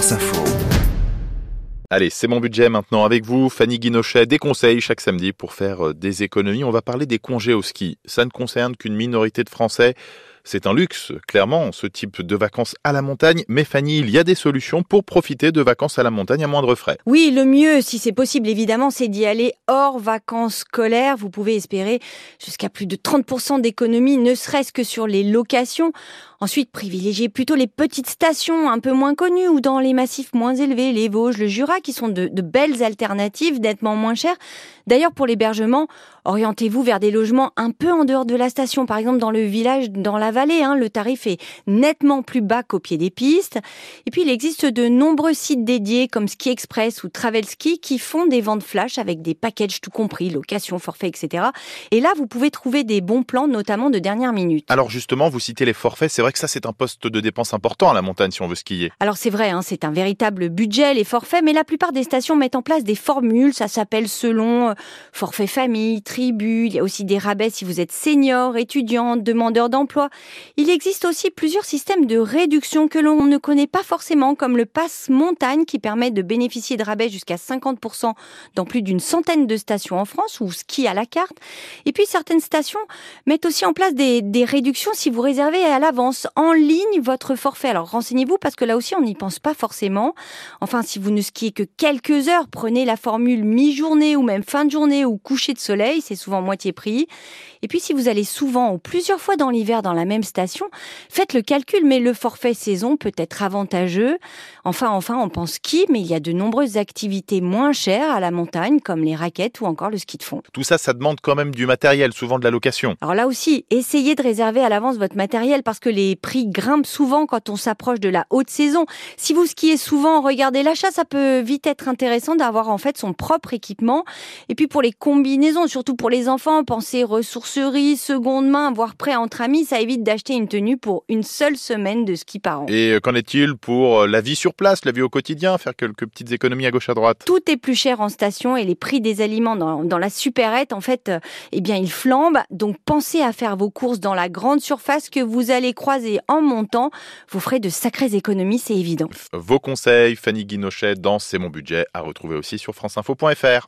France Info. Allez, c'est mon budget maintenant avec vous. Fanny Guinochet, des conseils chaque samedi pour faire euh, des économies. On va parler des congés au ski. Ça ne concerne qu'une minorité de Français. C'est un luxe, clairement, ce type de vacances à la montagne. Mais Fanny, il y a des solutions pour profiter de vacances à la montagne à moindre frais. Oui, le mieux, si c'est possible, évidemment, c'est d'y aller hors vacances scolaires. Vous pouvez espérer jusqu'à plus de 30% d'économies, ne serait-ce que sur les locations. Ensuite, privilégiez plutôt les petites stations un peu moins connues ou dans les massifs moins élevés, les Vosges, le Jura, qui sont de, belles alternatives, nettement moins chères. D'ailleurs, pour l'hébergement, orientez-vous vers des logements un peu en dehors de la station, par exemple dans le village, dans la vallée. Hein, le tarif est nettement plus bas qu'au pied des pistes. Et puis, il existe de nombreux sites dédiés comme Ski Express ou Travel Ski qui font des ventes flash avec des packages tout compris, location, forfait, etc. Et là, vous pouvez trouver des bons plans, notamment de dernière minute. Alors justement, vous citez les forfaits. C'est vrai que ça, c'est un poste de dépense important à la montagne si on veut skier. Alors c'est vrai, hein, c'est un véritable budget, les forfaits, mais la plupart des stations mettent en place des formules, ça s'appelle selon euh, forfait famille, tribu, il y a aussi des rabais si vous êtes senior, étudiant, demandeur d'emploi. Il existe aussi plusieurs systèmes de réduction que l'on ne connaît pas forcément, comme le pass montagne qui permet de bénéficier de rabais jusqu'à 50% dans plus d'une centaine de stations en France ou ski à la carte. Et puis certaines stations mettent aussi en place des, des réductions si vous réservez à l'avance en ligne votre forfait. Alors renseignez-vous parce que là aussi on n'y pense pas forcément. Enfin, si vous ne skiez que quelques heures, prenez la formule mi-journée ou même fin de journée ou coucher de soleil, c'est souvent moitié prix. Et puis si vous allez souvent ou plusieurs fois dans l'hiver dans la même station, faites le calcul, mais le forfait saison peut être avantageux. Enfin, enfin, on pense ski, mais il y a de nombreuses activités moins chères à la montagne, comme les raquettes ou encore le ski de fond. Tout ça, ça demande quand même du matériel, souvent de la location. Alors là aussi, essayez de réserver à l'avance votre matériel parce que les prix grimpent souvent quand on s'approche de la haute saison. Si vous skiez souvent, regardez l'achat, ça peut vite être intéressant d'avoir en fait son propre équipement. Et puis pour les combinaisons, surtout pour les enfants, pensez ressourcerie, seconde main, voire prêt entre amis, ça évite d'acheter une tenue pour une seule semaine de ski par an. Et euh, qu'en est-il pour euh, la vie sur place, la vie au quotidien, faire quelques petites économies à gauche à droite? Tout est plus cher en station et les prix des aliments dans, dans la supérette, en fait, euh, eh bien, ils flambent. Donc pensez à faire vos courses dans la grande surface que vous allez croiser en montant. Vous ferez de sacrées économies, c'est évident. Vos conseils, Fanny Guinochet dans C'est mon budget, à retrouver aussi sur franceinfo.fr.